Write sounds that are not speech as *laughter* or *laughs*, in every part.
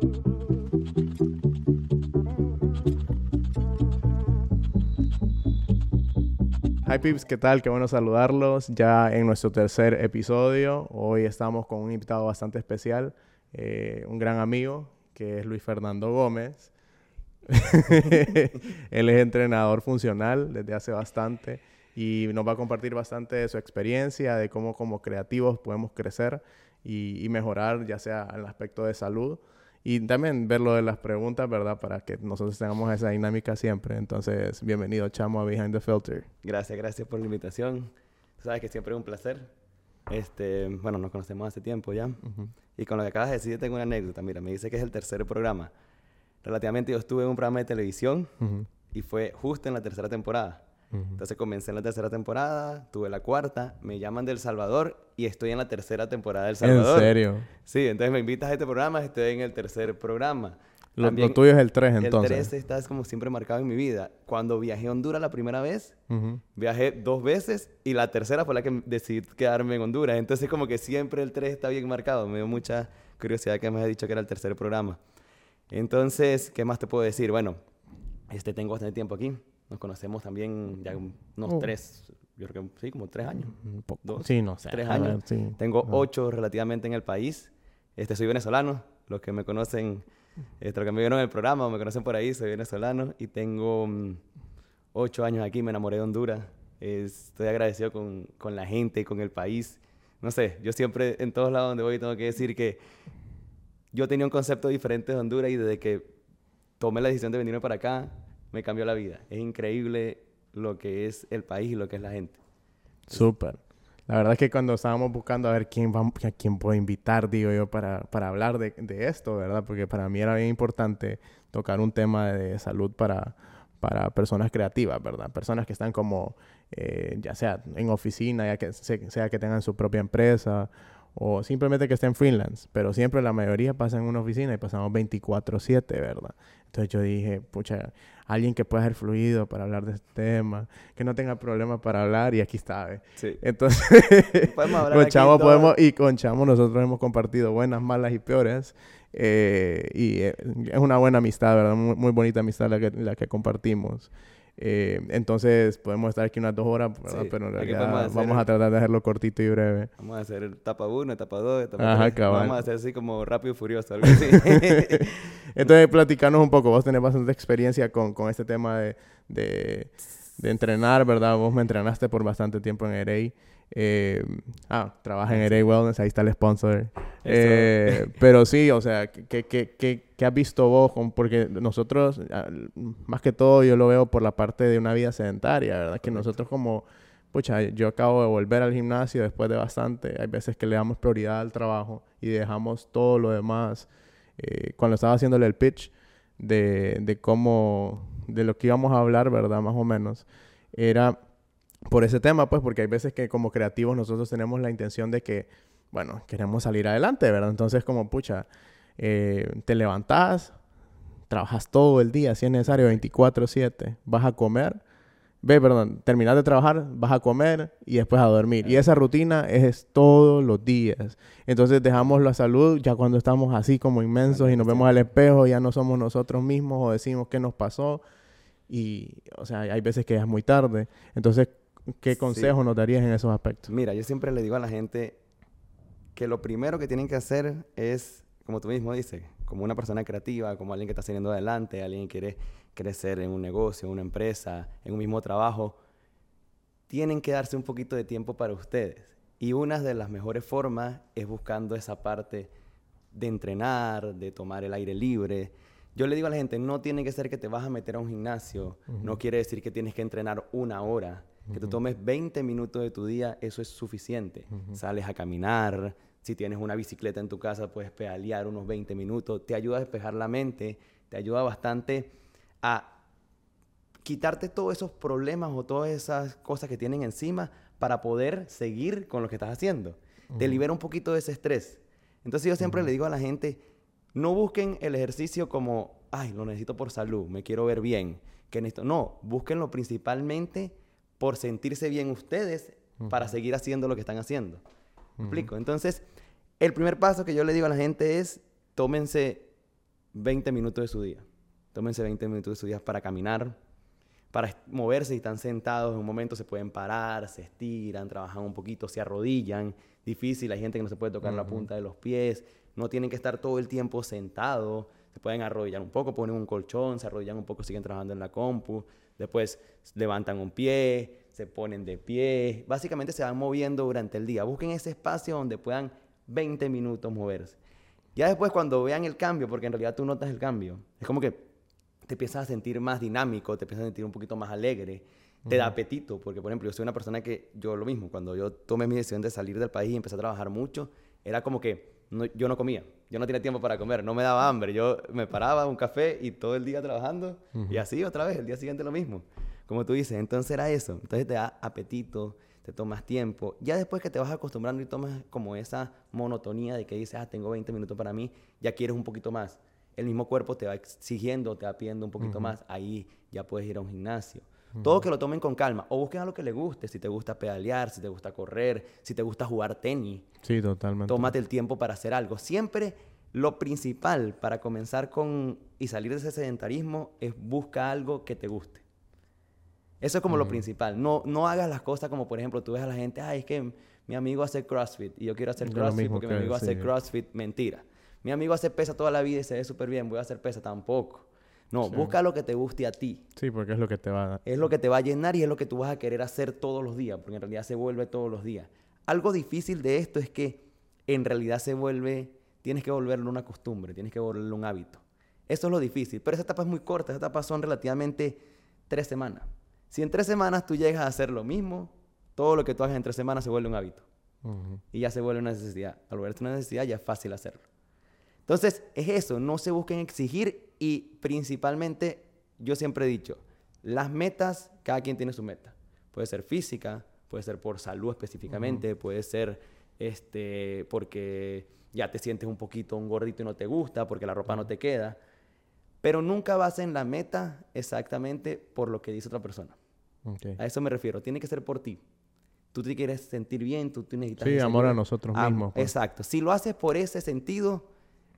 Hi Pips, ¿qué tal? Qué bueno saludarlos ya en nuestro tercer episodio. Hoy estamos con un invitado bastante especial, eh, un gran amigo, que es Luis Fernando Gómez. *laughs* Él es entrenador funcional desde hace bastante y nos va a compartir bastante de su experiencia, de cómo como creativos podemos crecer y, y mejorar, ya sea en el aspecto de salud y también ver lo de las preguntas, ¿verdad? Para que nosotros tengamos esa dinámica siempre. Entonces, bienvenido, Chamo, a Behind the Filter. Gracias, gracias por la invitación. Sabes que siempre es un placer. Este, bueno, nos conocemos hace tiempo ya. Y con lo que acabas de decir, tengo una anécdota. Mira, me dice que es el tercer programa. Relativamente yo estuve en un programa de televisión y fue justo en la tercera temporada. Entonces comencé en la tercera temporada, tuve la cuarta, me llaman del Salvador y estoy en la tercera temporada del Salvador. ¿En serio? Sí, entonces me invitas a este programa, estoy en el tercer programa. Lo, tuyo es el 3 entonces. El 3 está como siempre marcado en mi vida. Cuando viajé a Honduras la primera vez, viajé dos veces y la tercera fue la que decidí quedarme en Honduras. Entonces como que siempre el 3 está bien marcado. Me dio mucha curiosidad que me has dicho que era el tercer programa. Entonces, ¿qué más te puedo decir? Bueno, este tengo bastante tiempo aquí. Nos conocemos también ya unos oh. tres, yo creo que sí, como tres años. Un poco. sí, no sé. Tres años. Tengo ocho relativamente en el país. Este, soy venezolano. Los que me conocen, este, los que me vieron en el programa o me conocen por ahí, soy venezolano. Y tengo mm, ocho años aquí, me enamoré de Honduras. estoy agradecido con, con la gente, con el país. No sé, yo siempre en todos lados donde voy tengo que decir que yo tenía un concepto diferente de Honduras y desde que tomé la decisión de venirme para acá, me cambió la vida. Es increíble lo que es el país y lo que es la gente. Súper. La verdad es que cuando estábamos buscando a ver quién, va, a quién puedo invitar, digo yo, para, para hablar de, de, esto, ¿verdad? Porque para mí era bien importante tocar un tema de salud para, para personas creativas, ¿verdad? Personas que están como, eh, ya sea en oficina, ya que sea que tengan su propia empresa o simplemente que estén freelance, pero siempre la mayoría pasa en una oficina y pasamos 24/7, ¿verdad? Entonces yo dije, pucha, alguien que pueda ser fluido para hablar de este tema, que no tenga problemas para hablar y aquí está, ¿eh? Sí. Entonces, *laughs* con Chamo podemos, y con Chamo nosotros hemos compartido buenas, malas y peores. Eh, y eh, es una buena amistad, ¿verdad? Muy, muy bonita amistad la que, la que compartimos. Eh, entonces podemos estar aquí unas dos horas, pero en realidad vamos a tratar de hacerlo cortito y breve. Vamos a hacer etapa 1, etapa 2, etapa 3. Vamos a hacer así como rápido y furioso, algo así. *laughs* entonces, platicanos un poco. Vos tenés bastante experiencia con, con este tema de, de, de, entrenar, ¿verdad? Vos me entrenaste por bastante tiempo en EREI. Eh, ah, trabaja en EREI Wellness, ahí está el sponsor. Eh, pero sí, o sea, ¿qué, qué, qué, qué has visto vos? Porque nosotros, más que todo, yo lo veo por la parte de una vida sedentaria, ¿verdad? Que nosotros como, pucha, yo acabo de volver al gimnasio después de bastante. Hay veces que le damos prioridad al trabajo y dejamos todo lo demás. Eh, cuando estaba haciéndole el pitch de, de cómo, de lo que íbamos a hablar, ¿verdad? Más o menos, era por ese tema, pues, porque hay veces que como creativos nosotros tenemos la intención de que, bueno, queremos salir adelante, ¿verdad? Entonces, como, pucha, eh, te levantás, trabajas todo el día, si es necesario, 24/7, vas a comer, ve, perdón, terminas de trabajar, vas a comer y después a dormir. Y esa rutina es todos los días. Entonces dejamos la salud ya cuando estamos así como inmensos y nos vemos al espejo, ya no somos nosotros mismos o decimos qué nos pasó. Y, o sea, hay veces que ya es muy tarde. Entonces, ¿Qué consejo nos darías en esos aspectos? Mira, yo siempre le digo a la gente que lo primero que tienen que hacer es, como tú mismo dices, como una persona creativa, como alguien que está saliendo adelante, alguien que quiere crecer en un negocio, en una empresa, en un mismo trabajo, tienen que darse un poquito de tiempo para ustedes. Y una de las mejores formas es buscando esa parte de entrenar, de tomar el aire libre. Yo le digo a la gente, no tiene que ser que te vas a meter a un gimnasio, no quiere decir que tienes que entrenar una hora. Que tú tomes 20 minutos de tu día, eso es suficiente. Sales a caminar, si tienes una bicicleta en tu casa, puedes pedalear unos 20 minutos. Te ayuda a despejar la mente, te ayuda bastante a quitarte todos esos problemas o todas esas cosas que tienen encima para poder seguir con lo que estás haciendo. Te libera un poquito de ese estrés. Entonces yo siempre le digo a la gente, no busquen el ejercicio como, ay, lo necesito por salud, me quiero ver bien. Que necesito. No, búsquenlo principalmente por sentirse bien ustedes para seguir haciendo lo que están haciendo. ¿Me explico? Entonces, el primer paso que yo le digo a la gente es, tómense 20 minutos de su día. Tómense 20 minutos de su día para caminar, para moverse. Si están sentados en un momento se pueden parar, se estiran, trabajan un poquito, se arrodillan. Difícil, hay gente que no se puede tocar la punta de los pies. No tienen que estar todo el tiempo sentados. Se pueden arrodillar un poco, ponen un colchón, se arrodillan un poco, siguen trabajando en la compu. Después levantan un pie, se ponen de pie. Básicamente se van moviendo durante el día. Busquen ese espacio donde puedan 20 minutos moverse. Ya después cuando vean el cambio, porque en realidad tú notas el cambio, es como que te empiezas a sentir más dinámico, te empiezas a sentir un poquito más alegre, te da apetito, porque por ejemplo yo soy una persona que yo lo mismo, cuando yo tomé mi decisión de salir del país y empecé a trabajar mucho, era como que yo no comía, yo no tenía tiempo para comer, no me daba hambre, yo me paraba un café y todo el día trabajando y así otra vez, el día siguiente lo mismo, como tú dices, entonces era eso, entonces te da apetito, te tomas tiempo. Ya después que te vas acostumbrando y tomas como esa monotonía de que dices, ah, tengo 20 minutos para mí, ya quieres un poquito más. El mismo cuerpo te va exigiendo, te va pidiendo un poquito más. Ahí ya puedes ir a un gimnasio. Todo que lo tomen con calma. O busquen algo que le guste. Si te gusta pedalear, si te gusta correr, si te gusta jugar tenis. Sí, totalmente. Tómate el tiempo para hacer algo. Siempre lo principal para comenzar con y salir de ese sedentarismo es busca algo que te guste. Eso es como lo principal. No, no hagas las cosas como, por ejemplo, tú ves a la gente, ay, es que mi amigo hace CrossFit y yo quiero hacer CrossFit porque mi amigo hace CrossFit. Mentira. Mi amigo hace pesa toda la vida y se ve súper bien, voy a hacer pesa tampoco. No, busca lo que te guste a ti. Sí, porque es lo que te va a... Es lo que te va a llenar y es lo que tú vas a querer hacer todos los días, porque en realidad se vuelve todos los días. Algo difícil de esto es que en realidad se vuelve, tienes que volverlo una costumbre, tienes que volverlo un hábito. Eso es lo difícil, pero esa etapa es muy corta, esa etapa son relativamente tres semanas. Si en tres semanas tú llegas a hacer lo mismo, todo lo que tú hagas en tres semanas se vuelve un hábito. Y ya se vuelve una necesidad. Al volverse una necesidad ya es fácil hacerlo. Entonces, es eso, no se busquen exigir y principalmente, yo siempre he dicho, las metas, cada quien tiene su meta. Puede ser física, puede ser por salud específicamente, puede ser este, porque ya te sientes un poquito un gordito y no te gusta, porque la ropa no te queda. Pero nunca vas en la meta exactamente por lo que dice otra persona. A eso me refiero. Tiene que ser por ti. Tú te quieres sentir bien, tú, necesitas... Sí, amor a nosotros mismos. Pues. Exacto. Si lo haces por ese sentido,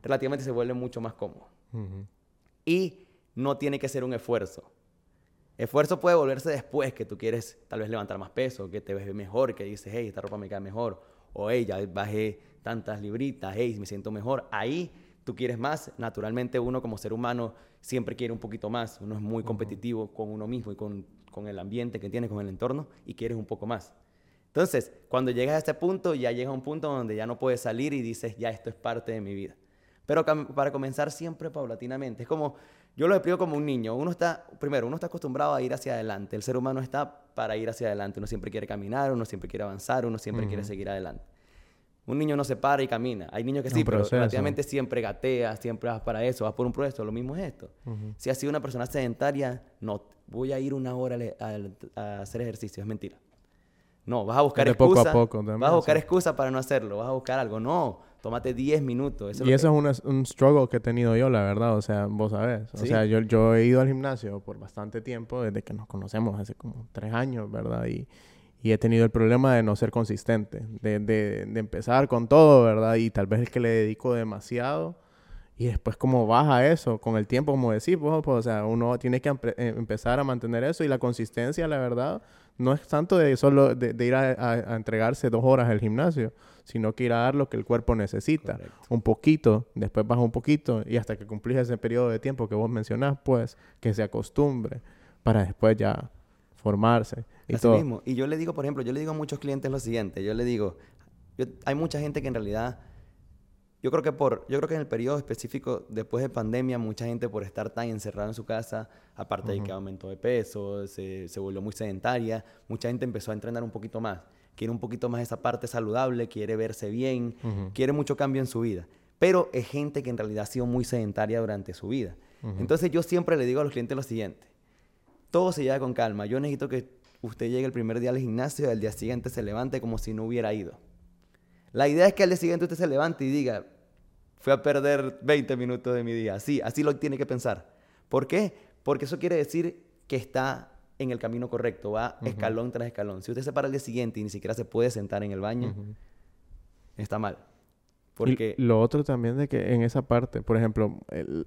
relativamente se vuelve mucho más cómodo. Y no tiene que ser un esfuerzo. Esfuerzo puede volverse después que tú quieres tal vez levantar más peso, que te ves mejor, que dices, hey, esta ropa me queda mejor. O, hey, ya bajé tantas libritas, hey, me siento mejor. Ahí tú quieres más. Naturalmente uno como ser humano siempre quiere un poquito más. Uno es muy competitivo con uno mismo y con, con, el ambiente que tiene, con el entorno, y quieres un poco más. Entonces, cuando llegas a este punto, ya llega un punto donde ya no puedes salir y dices, ya esto es parte de mi vida. Pero para comenzar siempre paulatinamente. Es como, yo lo explico como un niño. Uno está, primero, uno está acostumbrado a ir hacia adelante. El ser humano está para ir hacia adelante. Uno siempre quiere caminar, uno siempre quiere avanzar, uno siempre quiere seguir adelante. Un niño no se para y camina. Hay niños que sí, pero relativamente siempre gatea, siempre vas para eso, vas por un proceso. Lo mismo es esto. Si has sido una persona sedentaria, no, voy a ir una hora a, hacer ejercicio, es mentira. No, vas a buscar excusa. vas a buscar excusa para no hacerlo, vas a buscar algo. No, tómate 10 minutos. y eso es un, struggle que he tenido yo, la verdad. O sea, vos sabés. O sea, yo, yo he ido al gimnasio por bastante tiempo, desde que nos conocemos, hace como tres años, ¿verdad? Y y he tenido el problema de no ser consistente, de, de, de, empezar con todo, ¿verdad? Y tal vez es que le dedico demasiado y después como baja eso con el tiempo, como decís, pues, pues, o sea, uno tiene que eh, empezar a mantener eso y la consistencia, la verdad, no es tanto de solo de, ir a, entregarse dos horas al gimnasio, sino que ir a dar lo que el cuerpo necesita, un poquito, después baja un poquito y hasta que cumplís ese periodo de tiempo que vos mencionás, pues, que se acostumbre para después ya formarse y Así mismo. Y yo le digo, por ejemplo, yo le digo a muchos clientes lo siguiente, yo le digo, hay mucha gente que en realidad, yo creo que por, yo creo que en el periodo específico después de pandemia, mucha gente por estar tan encerrada en su casa, aparte de que aumentó de peso, se, se volvió muy sedentaria, mucha gente empezó a entrenar un poquito más, quiere un poquito más esa parte saludable, quiere verse bien, quiere mucho cambio en su vida. Pero es gente que en realidad ha sido muy sedentaria durante su vida. Entonces yo siempre le digo a los clientes lo siguiente, todo se lleva con calma. Yo necesito que usted llegue el primer día al gimnasio y al día siguiente se levante como si no hubiera ido. La idea es que al día siguiente usted se levante y diga, fui a perder 20 minutos de mi día. Sí, así lo tiene que pensar. ¿Por qué? Porque eso quiere decir que está en el camino correcto, va escalón tras escalón. Si usted se para al día siguiente y ni siquiera se puede sentar en el baño, está mal. Porque... lo otro también de que en esa parte, por ejemplo,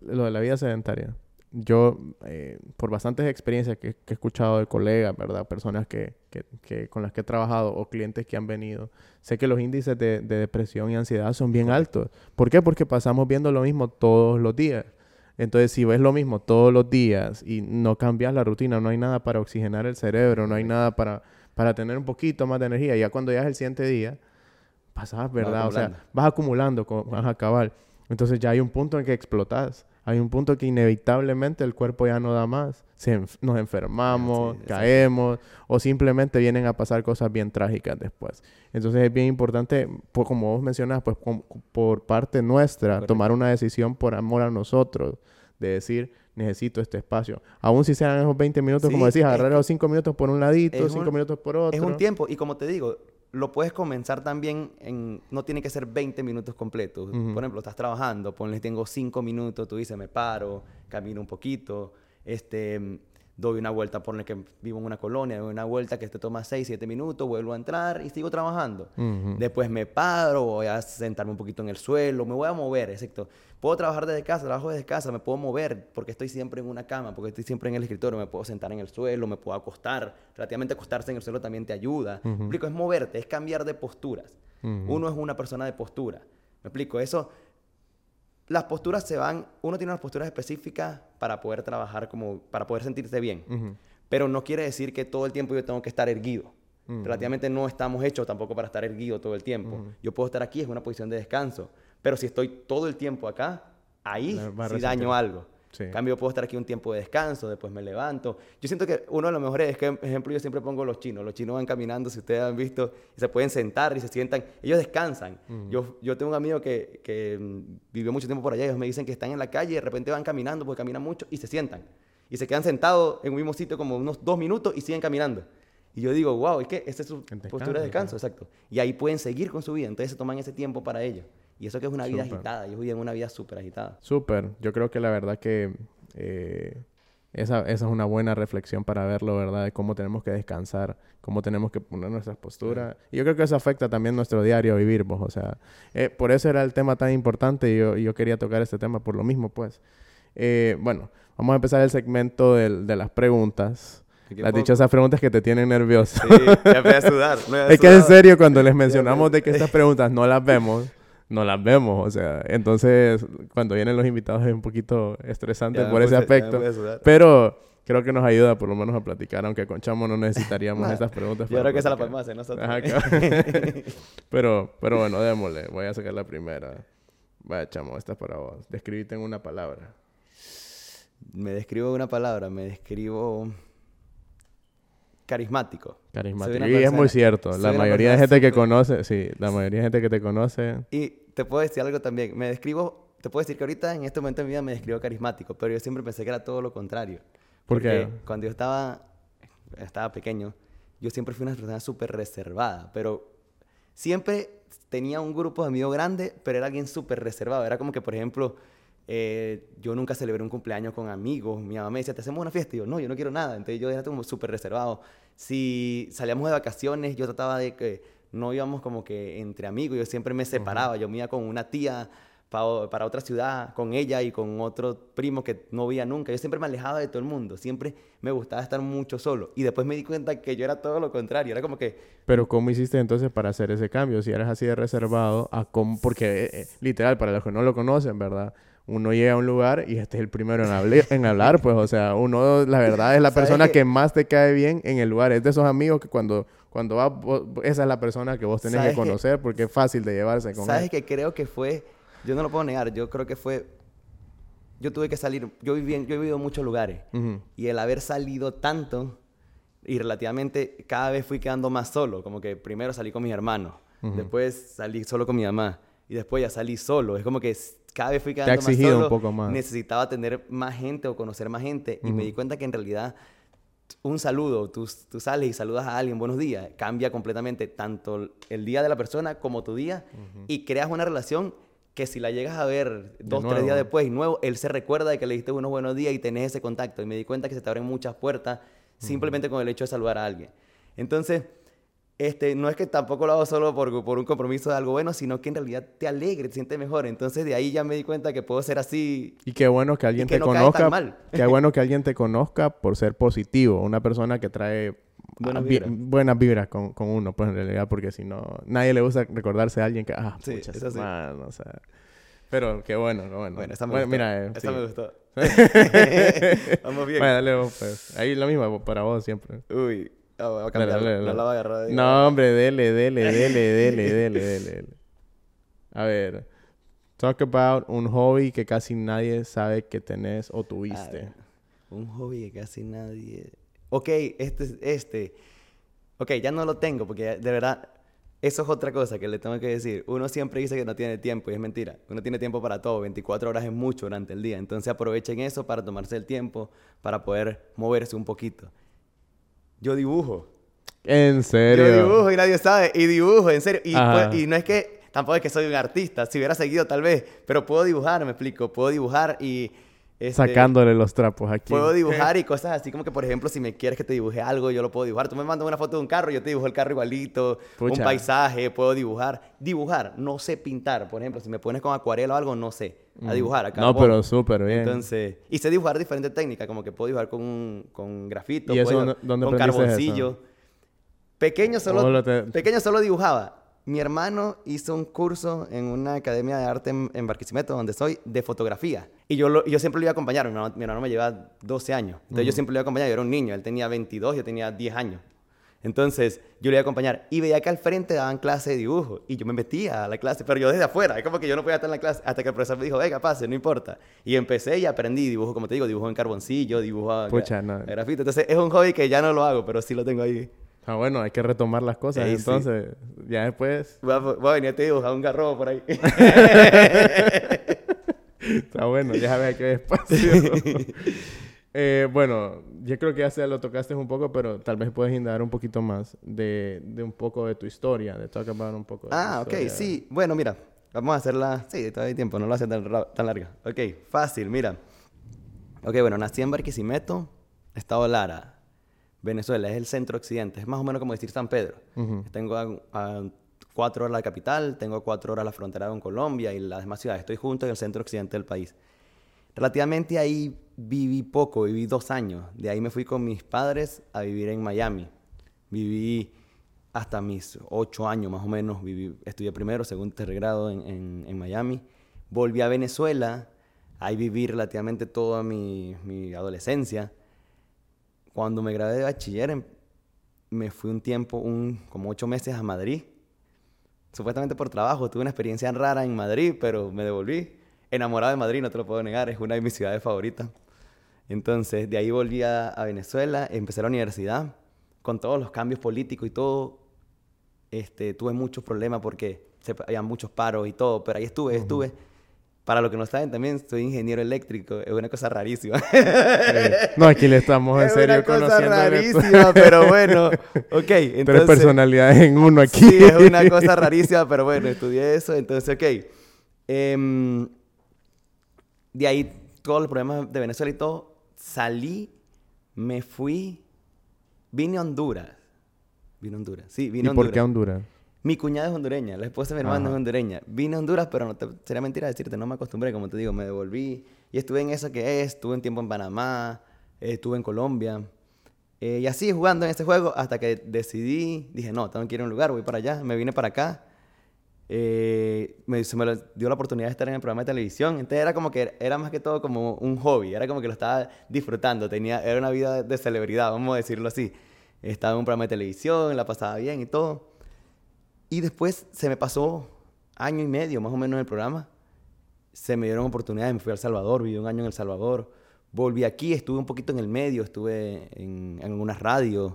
lo de la vida sedentaria. Yo, eh, por bastantes experiencias que, he escuchado de colegas, ¿verdad? Personas que, que, con las que he trabajado o clientes que han venido, sé que los índices de, de depresión y ansiedad son bien altos. ¿Por qué? Porque pasamos viendo lo mismo todos los días. Entonces, si ves lo mismo todos los días y no cambias la rutina, no hay nada para oxigenar el cerebro, no hay nada para, para tener un poquito más de energía. Ya cuando ya es el siguiente día, pasas, ¿verdad? O sea, vas acumulando, vas a acabar. Entonces ya hay un punto en que explotas. Hay un punto que inevitablemente el cuerpo ya no da más. nos enfermamos, caemos o simplemente vienen a pasar cosas bien trágicas después. Entonces es bien importante, pues, como vos mencionas, pues por parte nuestra, tomar una decisión por amor a nosotros, de decir, necesito este espacio. Aún si sean esos 20 minutos, como decís, agarrar los 5 minutos por un ladito, 5 minutos por otro. Es un tiempo y como te digo, lo puedes comenzar también en, no tiene que ser 20 minutos completos. Por ejemplo, estás trabajando, ponle, tengo 5 minutos, tú dices, me paro, camino un poquito, este, doy una vuelta, ponle que vivo en una colonia, doy una vuelta que te toma 6, 7 minutos, vuelvo a entrar y sigo trabajando. Después me paro, voy a sentarme un poquito en el suelo, me voy a mover, exacto. Puedo trabajar desde casa, trabajo desde casa, me puedo mover porque estoy siempre en una cama, porque estoy siempre en el escritorio, me puedo sentar en el suelo, me puedo acostar. Relativamente acostarse en el suelo también te ayuda. Me explico, es moverte, es cambiar de posturas. Uno es una persona de postura. Me explico, eso las posturas se van, uno tiene unas posturas específicas para poder trabajar como, para poder sentirse bien. Pero no quiere decir que todo el tiempo yo tengo que estar erguido. Relativamente no estamos hechos tampoco para estar erguido todo el tiempo. Yo puedo estar aquí, es una posición de descanso. Pero si estoy todo el tiempo acá, ahí sí daño algo. En cambio, puedo estar aquí un tiempo de descanso, después me levanto. Yo siento que uno de los mejores es que, ejemplo, yo siempre pongo los chinos. Los chinos van caminando, si ustedes han visto, y se pueden sentar y se sientan. Ellos descansan. yo, yo tengo un amigo que, que mm, vivió mucho tiempo por allá. Ellos me dicen que están en la calle y de repente van caminando porque caminan mucho y se sientan. Y se quedan sentados en un mismo sitio como unos dos minutos y siguen caminando. Y yo digo, wow, es que esta es su postura de descanso, exacto. Y ahí pueden seguir con su vida. Entonces se toman ese tiempo para ello. Y eso que es una vida agitada. Ellos viven una vida súper agitada. Súper. Yo creo que la verdad que eh, esa, esa, es una buena reflexión para verlo, ¿verdad? De cómo tenemos que descansar, cómo tenemos que poner nuestras posturas. Y yo creo que eso afecta también nuestro diario vivir, vos. O sea, eh, por eso era el tema tan importante y yo, yo, quería tocar este tema por lo mismo, pues. Eh, bueno, vamos a empezar el segmento de las preguntas. Las dichosas preguntas que te tienen nervioso. Sí, ya voy a sudar. *laughs* es que en serio, cuando les *laughs* mencionamos de que estas preguntas no las vemos, no las vemos, o sea, entonces cuando vienen los invitados es un poquito estresante por ese aspecto, pero creo que nos ayuda por lo menos a platicar, aunque con Chamo no necesitaríamos *laughs* estas preguntas. Yo creo que esa la podemos hacer nosotros. *laughs* pero, pero bueno, démosle, voy a sacar la primera. Vaya, Chamo, esta es para vos. Describite en una palabra. Me describo una palabra, me describo carismático. Carismático. Y es muy cierto. La mayoría de gente que conoce, sí, la mayoría de gente que te conoce. Y te puedo decir algo también. Me describo, te puedo decir que ahorita en este momento de mi vida me describo carismático, pero yo siempre pensé que era todo lo contrario. ¿Por qué? Cuando yo estaba, estaba pequeño, yo siempre fui una persona súper reservada, pero siempre tenía un grupo de amigos grande, pero era alguien súper reservado. Era como que, por ejemplo, eh, yo nunca celebré un cumpleaños con amigos. Mi mamá me decía, ¿te hacemos una fiesta? Y yo, no, yo no quiero nada. Entonces yo era como súper reservado. Si salíamos de vacaciones, yo trataba de que no íbamos como que entre amigos. Yo siempre me separaba. Yo me iba con una tía para, otra ciudad, con ella y con otro primo que no veía nunca. Yo siempre me alejaba de todo el mundo. Siempre me gustaba estar mucho solo. Y después me di cuenta que yo era todo lo contrario. Era como que... Pero ¿cómo hiciste entonces para hacer ese cambio? Si eras así de reservado, a cómo... porque eh, eh, literal, para los que no lo conocen, ¿verdad? Uno llega a un lugar y este es el primero en, en hablar, pues, o sea, uno, la verdad, es la persona que... más te cae bien en el lugar. Es de esos amigos que cuando, cuando va, esa es la persona que vos tenés que conocer porque es fácil de llevarse con ¿Sabes que creo que fue, yo no lo puedo negar, yo creo que fue, yo tuve que salir, yo, viví yo he vivido en muchos lugares y el haber salido tanto y relativamente cada vez fui quedando más solo, como que primero salí con mis hermanos, después salí solo con mi mamá y después ya salí solo, es como que cada vez fui quedando más solo. un poco más. Necesitaba tener más gente o conocer más gente. Y me di cuenta que en realidad un saludo, tú, tú, sales y saludas a alguien, buenos días, cambia completamente tanto el día de la persona como tu día y creas una relación que si la llegas a ver dos, tres días después y nuevo, él se recuerda de que le diste unos buenos días y tenés ese contacto. Y me di cuenta que se te abren muchas puertas simplemente con el hecho de saludar a alguien. Entonces, este, no es que tampoco lo hago solo por, por, un compromiso de algo bueno, sino que en realidad te alegre, te sientes mejor. Entonces de ahí ya me di cuenta que puedo ser así. Y qué bueno que alguien te conozca. Qué *laughs* bueno que alguien te conozca por ser positivo. Una persona que trae buenas vibras, buenas vibras con, con, uno, pues en realidad, porque si no, nadie le gusta recordarse a alguien que, ah, sí, pucha, es man, o sea. Pero qué bueno, qué bueno. Bueno, esta me gustó. Mira, eh, me gustó. Vamos bien. Bueno, dale vos, pues. Ahí lo mismo para vos siempre. Uy. Oh, a No la va a agarrar. No, hombre, dele, dele, dele, dele, dele, dele, A ver. Talk about un hobby que casi nadie sabe que tenés o tuviste. un hobby que casi nadie... Ok, este, este... Ok, ya no lo tengo porque de verdad... Eso es otra cosa que le tengo que decir. Uno siempre dice que no tiene tiempo y es mentira. Uno tiene tiempo para todo. 24 horas es mucho durante el día. Entonces aprovechen eso para tomarse el tiempo, para poder moverse un poquito. Yo dibujo. ¿En serio? Yo dibujo y nadie sabe. Y dibujo, en serio. Y, pues, y no es que tampoco es que soy un artista. Si hubiera seguido, tal vez. Pero puedo dibujar, me explico. Puedo dibujar y. Este, Sacándole los trapos aquí. Puedo dibujar y cosas así como que, por ejemplo, si me quieres que te dibuje algo, yo lo puedo dibujar. Tú me mandas una foto de un carro, yo te dibujo el carro igualito, un paisaje, puedo dibujar. Dibujar, no sé pintar. Por ejemplo, si me pones con acuarela o algo, no sé. A mm. dibujar acá. No, pero súper bien. Entonces, y sé dibujar diferentes técnicas, como que puedo dibujar con, con grafito, ¿Y eso, ¿dónde con carboncillo. Pequeño solo, pequeño solo dibujaba. Mi hermano hizo un curso en una academia de arte en, Barquisimeto, donde soy, de fotografía. Y yo, yo siempre lo iba a acompañar. Mi hermano, me lleva 12 años. Entonces yo siempre lo iba a acompañar. Yo era un niño. Él tenía 22, yo tenía 10 años. Entonces yo le iba a acompañar. Y veía que al frente daban clase de dibujo. Y yo me metía a la clase, pero yo desde afuera. Es como que yo no podía estar en la clase. Hasta que el profesor me dijo, venga, pase, no importa. Y empecé y aprendí dibujo, como te digo, dibujo en carboncillo, dibujo Pucha, no. grafito. Entonces es un hobby que ya no lo hago, pero sí lo tengo ahí. Ah, bueno, hay que retomar las cosas. entonces, ya después. Voy a, voy a venir a un garrobo por ahí. *laughs* Está bueno, ya sabes que espacio. *laughs* eh, bueno, yo creo que ya se lo tocaste un poco, pero tal vez puedes indagar un poquito más de, de un poco de tu historia, de talk about un poco. De ah, ok, sí. Bueno, mira, vamos a hacerla. Sí, todavía hay tiempo, no lo hace tan, tan larga. Ok, fácil, mira. Ok, bueno, nací en Barquisimeto, Estado Lara. Venezuela es el centro occidente, es más o menos como decir San Pedro. Tengo a, cuatro horas la capital, tengo cuatro horas la frontera con Colombia y las demás ciudades. Estoy junto en el centro occidente del país. Relativamente ahí viví poco, viví dos años. De ahí me fui con mis padres a vivir en Miami. Viví hasta mis ocho años más o menos. Viví, estudié primero, segundo, tercer grado en, en, Miami. Volví a Venezuela. Ahí viví relativamente toda mi, mi adolescencia cuando me gradué de bachiller, em, me fui un tiempo, un, como ocho meses a Madrid. Supuestamente por trabajo. Tuve una experiencia rara en Madrid, pero me devolví. Enamorado de Madrid, no te lo puedo negar, es una de mis ciudades favoritas. Entonces, de ahí volví a, Venezuela, empecé la universidad. Con todos los cambios políticos y todo, este, tuve muchos problemas porque se, había muchos paros y todo, pero ahí estuve, estuve. Para los que no saben, también soy ingeniero eléctrico. Es una cosa rarísima. *laughs* No, aquí le estamos en serio conociendo. Es una cosa rarísima, pero bueno. *laughs* Ok, entonces... Tres personalidades en uno aquí. Sí, es una cosa *laughs* rarísima, pero bueno, estudié eso. Entonces, ok. Em, de ahí, todos los problemas de Venezuela y todo. Salí, me fui, vine a Honduras. Vine a Honduras, sí, vine a Honduras. ¿Y por qué a Honduras? Mi cuñada es hondureña, la esposa de mi hermano es hondureña. Vine a Honduras, pero no te, sería mentira decirte, no me acostumbré, como te digo, me devolví. Y estuve en eso que es, estuve un tiempo en Panamá, estuve en Colombia. Eh, y así jugando en este juego hasta que decidí, dije, no, tengo que ir a un lugar, voy para allá. Me vine para acá. Eh, me, se me dio la oportunidad de estar en el programa de televisión. Entonces era como que era más que todo como un hobby, era como que lo estaba disfrutando. Tenía, era una vida de celebridad, vamos a decirlo así. Estaba en un programa de televisión, la pasaba bien y todo. Y después se me pasó año y medio más o menos en el programa. Se me dieron oportunidades, me fui a El Salvador, viví un año en El Salvador. Volví aquí, estuve un poquito en el medio, estuve en, en algunas radios.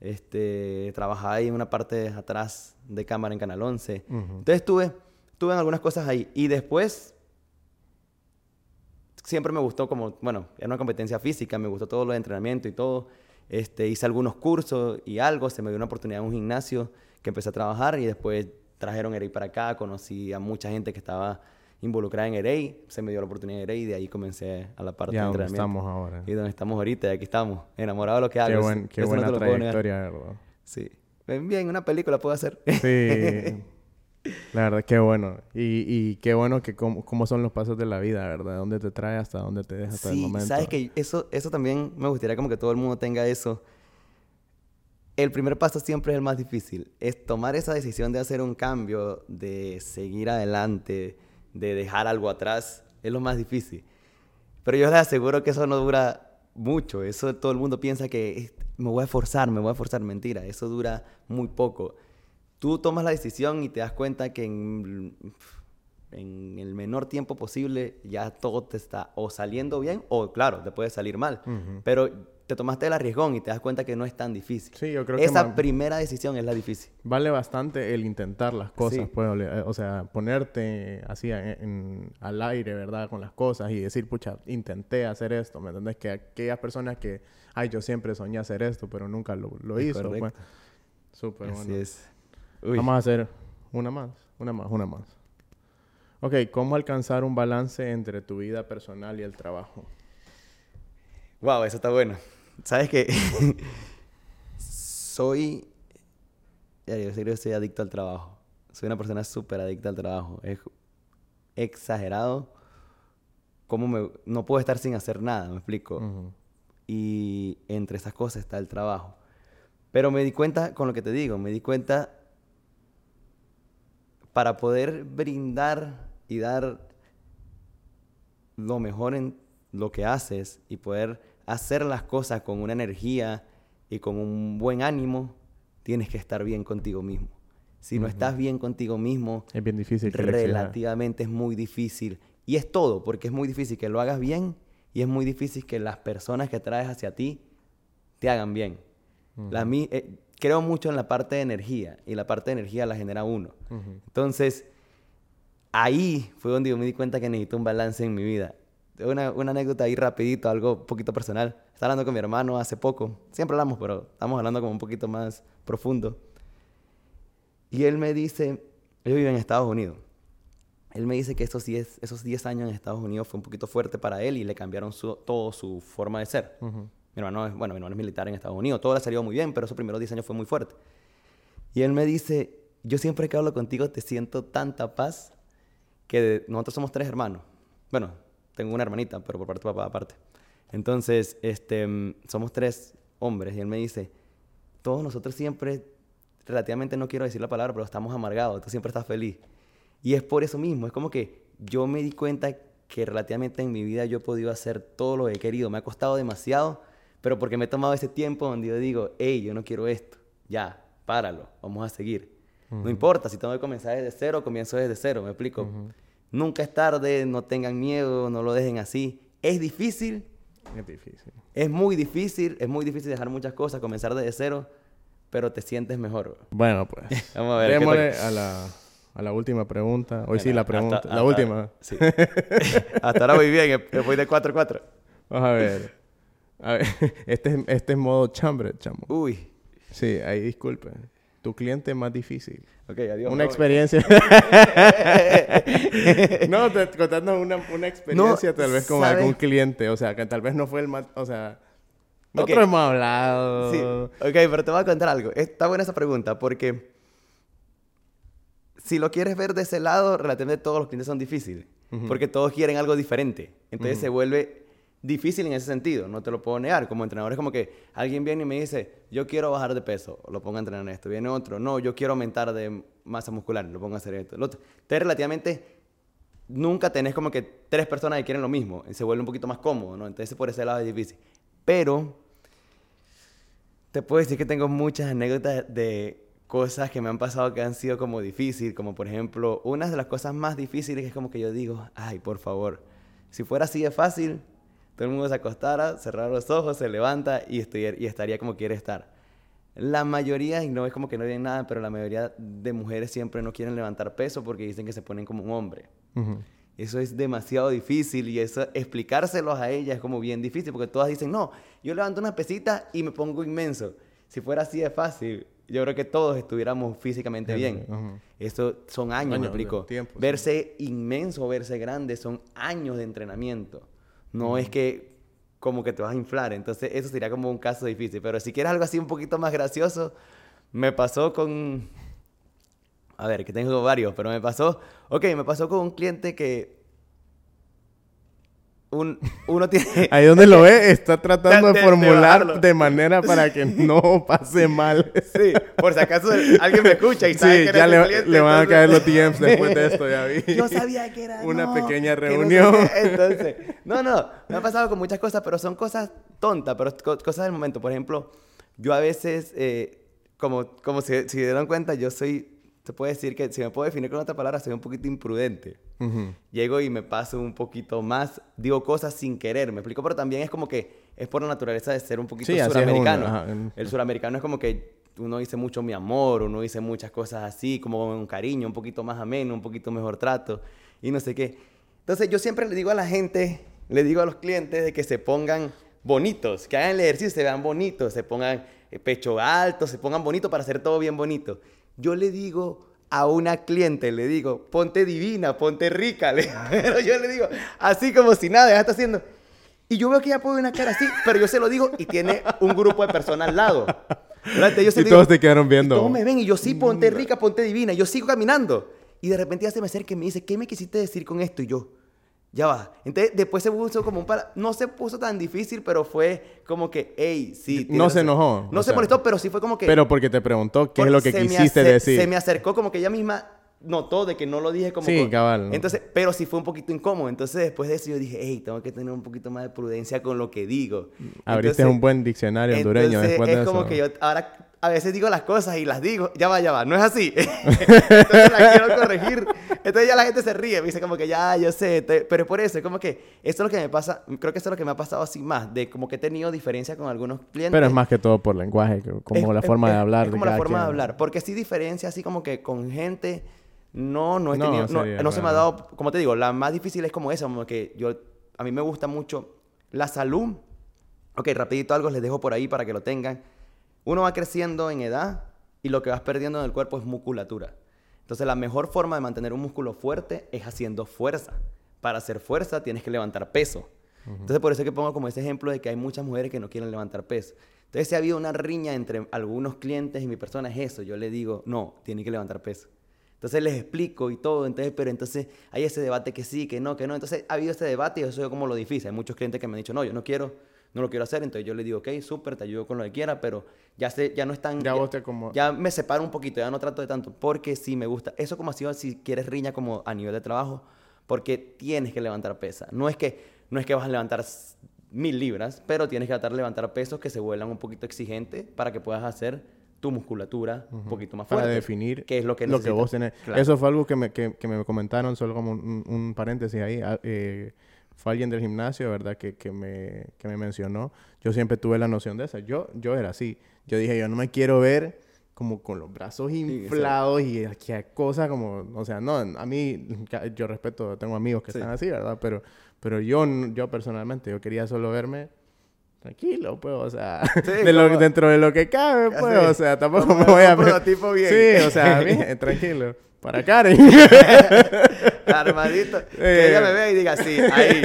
Este, trabajaba ahí en una parte atrás de cámara en Canal 11. Entonces estuve, estuve en algunas cosas ahí. Y después siempre me gustó como, bueno, era una competencia física, me gustó todo lo de entrenamiento y todo. Este, hice algunos cursos y algo, se me dio una oportunidad en un gimnasio que empecé a trabajar y después trajeron EREI para acá, conocí a mucha gente que estaba involucrada en EREI, se me dio la oportunidad de EREI y de ahí comencé a la parte de entrenamiento. estamos ahora. Y donde estamos ahorita, y aquí estamos, enamorados de lo que hago. Qué, qué buena trayectoria, ¿verdad? Sí. Bien, una película puedo hacer. Sí. *laughs* La verdad, qué bueno. Y, y qué bueno que cómo, cómo, son los pasos de la vida, ¿verdad? ¿Dónde te trae hasta dónde te deja hasta sí, el momento? sabes que eso, eso también me gustaría como que todo el mundo tenga eso. El primer paso siempre es el más difícil. Es tomar esa decisión de hacer un cambio, de seguir adelante, de dejar algo atrás. Es lo más difícil. Pero yo les aseguro que eso no dura mucho. Eso todo el mundo piensa que me voy a forzar, me voy a forzar. Mentira, eso dura muy poco tú tomas la decisión y te das cuenta que en, en, el menor tiempo posible ya todo te está o saliendo bien o, claro, te puede salir mal. Pero te tomaste el arriesgón y te das cuenta que no es tan difícil. Sí, yo creo Esa que primera decisión es la difícil. Vale bastante el intentar las cosas, pues, o sea, ponerte así en, al aire, ¿verdad? Con las cosas y decir, pucha, intenté hacer esto, ¿me entiendes? Que aquellas personas que, ay, yo siempre soñé hacer esto, pero nunca lo, lo hizo, pues. Súper bueno. Así es. Vamos a hacer una más, una más, una más. Ok, ¿cómo alcanzar un balance entre tu vida personal y el trabajo? Wow, eso está bueno. Sabes que *laughs* soy, ya yo sé soy adicto al trabajo. Soy una persona súper adicta al trabajo. Es exagerado cómo me, no puedo estar sin hacer nada, me explico. Y entre esas cosas está el trabajo. Pero me di cuenta, con lo que te digo, me di cuenta para poder brindar y dar lo mejor en lo que haces y poder hacer las cosas con una energía y con un buen ánimo, tienes que estar bien contigo mismo. Si no estás bien contigo mismo, es bien difícil. relativamente es muy difícil. Y es todo, porque es muy difícil que lo hagas bien y es muy difícil que las personas que traes hacia ti te hagan bien. la, eh, creo mucho en la parte de energía y la parte de energía la genera uno. Entonces, ahí fue donde yo me di cuenta que necesito un balance en mi vida. Una, una anécdota ahí rapidito, algo un poquito personal. Estaba hablando con mi hermano hace poco. Siempre hablamos, pero estamos hablando como un poquito más profundo. Y él me dice, yo vivo en Estados Unidos. Él me dice que esos 10 esos diez años en Estados Unidos fue un poquito fuerte para él y le cambiaron su, todo su forma de ser. Mi hermano es, bueno, mi hermano es militar en Estados Unidos, todo le salió muy bien, pero esos primeros 10 años fue muy fuerte. Y él me dice, yo siempre que hablo contigo te siento tanta paz que nosotros somos tres hermanos. Bueno, tengo una hermanita, pero por parte de papá aparte. Entonces, este, mm, somos tres hombres y él me dice, todos nosotros siempre, relativamente no quiero decir la palabra, pero estamos amargados, tú siempre estás feliz. Y es por eso mismo, es como que yo me di cuenta que relativamente en mi vida yo he podido hacer todo lo que he querido. Me ha costado demasiado, pero porque me he tomado ese tiempo donde yo digo, hey, yo no quiero esto, ya, páralo, vamos a seguir. No importa, si tengo que comenzar desde cero, comienzo desde cero, me explico. Nunca es tarde, no tengan miedo, no lo dejen así. Es difícil. Es difícil. Es muy difícil, es muy difícil dejar muchas cosas, comenzar desde cero, pero te sientes mejor. Bueno, pues. *laughs* Vamos a ver. Démosle a la, a la última pregunta. Hoy sí, la pregunta. la última. Sí. *laughs* hasta ahora voy bien, voy de 4-4. Vamos a ver. A ver, *laughs* este, es, este es modo chambre, chamo. Uy. Sí, ahí disculpe. Tu cliente más difícil. Ok, adiós. Una experiencia. *laughs* no, te, contando una, una experiencia tal vez con algún cliente. O sea, que tal vez no fue el más... O sea... Nosotros hemos hablado. Sí. Ok, pero te voy a contar algo. Está buena esa pregunta porque... Si lo quieres ver de ese lado, relativamente todos los clientes son difíciles. Porque todos quieren algo diferente. Entonces se vuelve difícil en ese sentido, no te lo puedo negar. Como entrenador es como que alguien viene y me dice, yo quiero bajar de peso, lo pongo a entrenar en esto. Viene otro, no, yo quiero aumentar de masa muscular, lo pongo a hacer esto. Entonces, relativamente nunca tenés como que tres personas que quieren lo mismo, se vuelve un poquito más cómodo, ¿no? Entonces por ese lado es difícil. Pero te puedo decir que tengo muchas anécdotas de cosas que me han pasado que han sido como difícil, como por ejemplo, una de las cosas más difíciles que es como que yo digo, ay, por favor, si fuera así de fácil, todo el mundo se acostara, cerrar los ojos, se levanta y, y estaría como quiere estar. La mayoría, y no es como que no tienen nada, pero la mayoría de mujeres siempre no quieren levantar peso porque dicen que se ponen como un hombre. Eso es demasiado difícil y eso explicárselos a ellas es como bien difícil porque todas dicen, no, yo levanto una pesita y me pongo inmenso. Si fuera así de fácil, yo creo que todos estuviéramos físicamente bien. Eso son años, me explico. verse inmenso, verse grande, son años de entrenamiento. No es que como que te vas a inflar. Entonces, eso sería como un caso difícil. Pero si quieres algo así un poquito más gracioso, Me pasó con... A ver, que tengo varios, pero me pasó... Ok, me pasó con un cliente que... Un, uno tiene... *laughs* Ahí donde lo ve, está tratando de, formular de, manera para que no pase mal. Sí, por si acaso alguien me escucha y sabe sí, que ya le, van a caer los DMs después de esto, ya vi. Yo sabía que era Una no, pequeña que no sé reunión. *laughs* Entonces, no, no, me ha pasado con muchas cosas, pero son cosas tontas, pero co- cosas del momento. Por ejemplo, yo a veces, eh, como, como si, si dieron cuenta, yo soy, se puede decir que, si me puedo definir con otra palabra, soy un poquito imprudente. Ujú. Llego y me paso un poquito más, digo cosas sin querer, me explico, pero también es como que es por la naturaleza de ser un poquito Sí, suramericano. El suramericano es como que uno dice mucho mi amor, uno dice muchas cosas así, como un cariño, un poquito más ameno, un poquito mejor trato y no sé qué. Entonces yo siempre le digo a la gente, le digo a los clientes de que se pongan bonitos, que hagan el ejercicio, se vean bonitos, se pongan eh, pecho alto, se pongan bonitos para hacer todo bien bonito. Yo le digo a una cliente, le digo, ponte divina, ponte rica, *laughs* le- pero yo le digo, así como si nada, ya está haciendo. Y yo veo que ella pone una cara así, pero yo se lo digo y tiene un grupo de personas al lado. Yo se Y lo todos te quedaron viendo. Todos me ven y yo sí, ponte rica, ponte divina. Y yo sigo caminando. Y de repente ella se me acerca y me dice, ¿qué me quisiste decir con esto? Y yo, ya va. Entonces después se puso como un para... No se puso tan difícil, pero fue como que, hey, sí. No se razón". enojó, No se sea. molestó, pero sí fue como que... Pero porque te preguntó qué es lo que quisiste decir. Se me acercó como que ella misma notó de que no lo dije como... Sí, con- cabal, ¿no? Entonces, pero sí fue un poquito incómodo. Entonces después de eso yo dije, hey, tengo que tener un poquito más de prudencia con lo que digo. Abriste Entonces- un buen diccionario hondureño después de es eso. como que yo ahora a veces digo las cosas y las digo, ya va, ya va, no es así. *laughs* Entonces la quiero corregir. Entonces ya la gente se ríe, me dice como que ya, yo sé, te- pero por eso, es como que esto es lo que me pasa, creo que esto es lo que me ha pasado así más, de como que he tenido diferencia con algunos clientes. Pero es más que todo por lenguaje, como Es- la es- forma de es- hablar. Es como de la forma de quien. hablar. Porque sí diferencia así como que con gente no, no he No, tenido, no, sería no se me ha dado, como te digo, la más difícil es como esa, como que yo, a mí me gusta mucho la salud. Ok, rapidito algo les dejo por ahí para que lo tengan. Uno va creciendo en edad y lo que vas perdiendo en el cuerpo es musculatura. Entonces la mejor forma de mantener un músculo fuerte es haciendo fuerza. Para hacer fuerza tienes que levantar peso. Entonces por eso es que pongo como ese ejemplo de que hay muchas mujeres que no quieren levantar peso. Entonces si ha habido una riña entre algunos clientes y mi persona es eso. Yo le digo, no, tiene que levantar peso. Entonces les explico y todo, entonces, pero entonces hay ese debate que sí, que no, que no. Entonces ha habido ese debate y eso es como lo difícil. Hay muchos clientes que me han dicho, no, yo no quiero, no lo quiero hacer. Entonces yo le digo, ok, súper, te ayudo con lo que quiera, pero ya, sé, ya no están... Ya vos te como- ya me separo un poquito, ya no trato de tanto, porque sí me gusta. Eso como ha sido si quieres riña como a nivel de trabajo, porque tienes que levantar pesa. No es que, no es que vas a levantar mil libras, pero tienes que tratar de levantar pesos que se vuelvan un poquito exigentes para que puedas hacer tu musculatura un poquito más fuerte. Para definir qué es lo que, lo que vos tenés. Claro. Eso fue algo que me, que, que me comentaron, solo como un, un paréntesis ahí. ah, eh, fue alguien del gimnasio, ¿verdad? Que, que, me, que me mencionó. Yo siempre tuve la noción de esa. Yo, yo era así. Yo dije, yo no me quiero ver como con los brazos inflados y aquí hay cosas como... O sea, no, a mí... Yo respeto, tengo amigos que Sí. están así, ¿verdad? Pero, pero yo, yo personalmente, yo quería solo verme... Tranquilo, pues, o sea, Sí, *laughs* de lo- como- dentro de lo que cabe, pues, o sea, tampoco como me voy a... prototipo bien. Sí, o sea, bien, *laughs* tranquilo. Para Karen. *laughs* Armadito. Eh. *laughs* que ella me vea y diga, sí, ahí.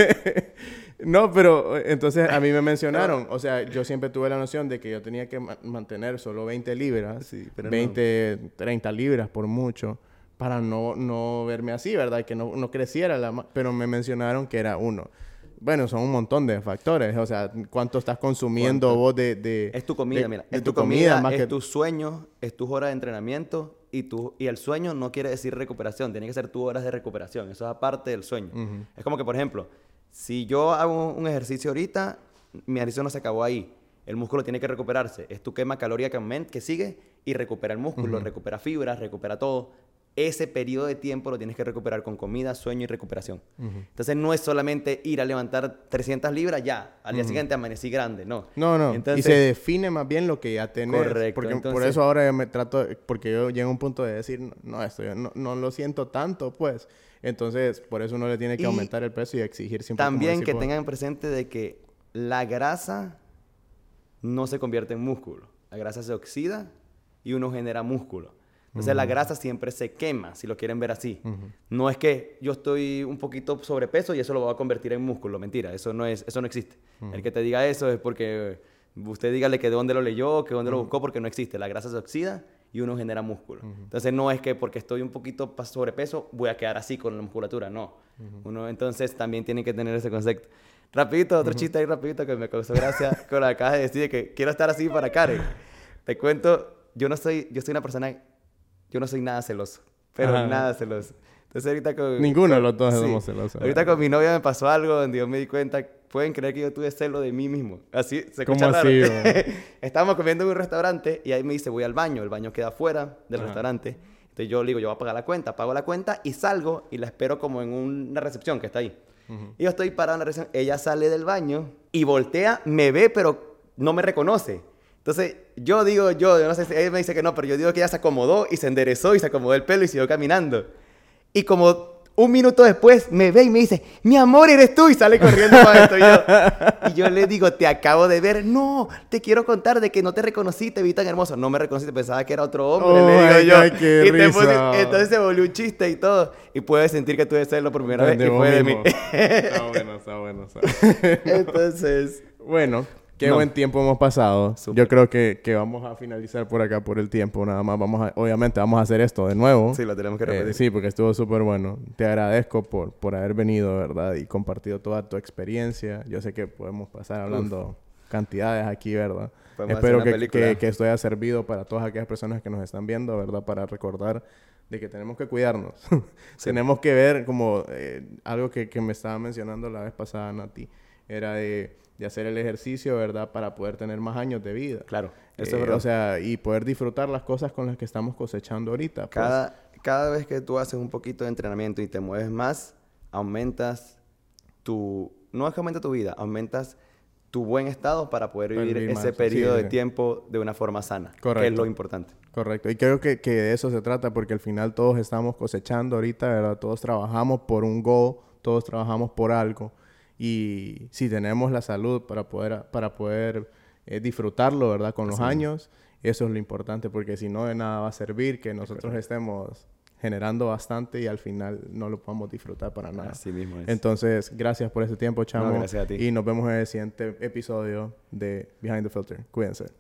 *laughs* no, pero eh, entonces a mí me mencionaron, o sea, yo siempre tuve la noción de que yo tenía que ma- mantener solo 20 libras, Sí, pero no. 20, 30 libras por mucho, para no, no verme así, ¿verdad? Que no, no creciera la... Pero me mencionaron que era uno. Bueno, son un montón de factores, o sea, cuánto estás consumiendo ¿Cuánto? vos de, de... Es tu comida, de- mira. de es tu tu comida, más es que... tu sueño, es tus horas de entrenamiento y, tu, y el sueño no quiere decir recuperación, tiene que ser tus horas de recuperación. Eso es aparte del sueño. Es como que, por ejemplo, si yo hago un ejercicio ahorita, mi ejercicio no se acabó ahí. El músculo tiene que recuperarse. Es tu quema que, aument- que sigue y recupera el músculo, recupera fibras, recupera todo. Ese periodo de tiempo lo tienes que recuperar con comida, sueño y recuperación. Entonces no es solamente ir a levantar 300 libras ya, al día siguiente amanecí grande, no. No, no. Entonces, y se define más bien lo que ya tenés. Correcto, Porque por eso ahora yo me trato... Porque yo llego a un punto de decir, no, esto yo no, no lo siento tanto, pues. Entonces, por eso uno le tiene que aumentar el peso y exigir siempre... También que tengan presente de que la grasa no se convierte en músculo. La grasa se oxida y uno genera músculo. Entonces la grasa siempre se quema, si lo quieren ver así. No es que yo estoy un poquito sobrepeso y eso lo voy a convertir en músculo. Mentira, eso no, es, eso no existe. El que te diga eso es porque Usted dígale que de dónde lo leyó, que dónde lo buscó, porque no existe. La grasa se oxida y uno genera músculo. Entonces no es que porque estoy un poquito sobrepeso voy a quedar así con la musculatura, no. Uno entonces también tiene que tener ese concepto. Rapidito, otro chiste ahí rapidito que me causó gracia *laughs* con la caja de decir que quiero estar así para Karen. Te cuento, yo no soy, yo soy una persona, yo no soy nada celoso, pero nada celoso. Entonces ahorita con... Ninguno de los dos somos celosos. Ahorita con mi novia me pasó algo donde yo me di cuenta, pueden creer que yo tuve celo de mí mismo. Así, se ¿Cómo así? *laughs* Estábamos comiendo en un restaurante y ahí me dice, voy al baño. El baño queda afuera del restaurante. Entonces yo le digo, yo voy a pagar la cuenta. Pago la cuenta y salgo y la espero como en una recepción que está ahí. Y yo estoy parado en la recepción. Ella sale del baño y voltea, me ve, pero no me reconoce. Entonces, yo digo, yo, yo no sé si ella me dice que no, pero yo digo que ella se acomodó y se enderezó y se acomodó el pelo y siguió caminando. Y como un minuto después me ve y me dice, mi amor, eres tú, y sale corriendo para esto. Y yo, *laughs* y yo le digo, te acabo de ver. No, te quiero contar de que no te reconocí, te vi tan hermoso. No me reconociste, pensaba que era otro hombre, le digo yo. qué y entonces se volvió un chiste y todo. Y puedes sentir que tú debes serlo por primera vez. Y fue de mí. *laughs* está bueno, está bueno. Está. entonces... Bueno, Qué buen tiempo hemos pasado. Yo creo que, que, vamos a finalizar por acá por el tiempo. Nada más vamos a, obviamente vamos a hacer esto de nuevo. Sí, lo tenemos que repetir. Eh, sí, porque estuvo súper bueno. Te agradezco por, por haber venido, ¿verdad? Y compartido toda tu experiencia. Yo sé que podemos pasar hablando cantidades aquí, ¿verdad? Espero que, que, que, esto haya servido para todas aquellas personas que nos están viendo, ¿verdad? Para recordar de que tenemos que cuidarnos. *laughs* tenemos que ver como eh, algo que, que me estaba mencionando la vez pasada, Nati. Era de de hacer el ejercicio, ¿verdad? Para poder tener más años de vida. Claro, eso es eh, O sea, y poder disfrutar las cosas con las que estamos cosechando ahorita. Pues. Cada, cada vez que tú haces un poquito de entrenamiento y te mueves más, aumentas tu... No es que aumenta tu vida, aumentas tu buen estado para poder vivir, ese periodo de tiempo de una forma sana. Correcto. Que es lo importante. Correcto. Y creo que, que, de eso se trata porque al final todos estamos cosechando ahorita, ¿verdad? Todos trabajamos por un goal, todos trabajamos por algo. Y si tenemos la salud para poder, para poder eh, disfrutarlo, ¿verdad? Con los años, eso es lo importante, porque si no, de nada va a servir que nosotros estemos generando bastante y al final no lo podamos disfrutar para nada. Así mismo es. Entonces, gracias por ese tiempo, chamo. gracias a ti. Y nos vemos en el siguiente episodio de Behind the Filter. Cuídense.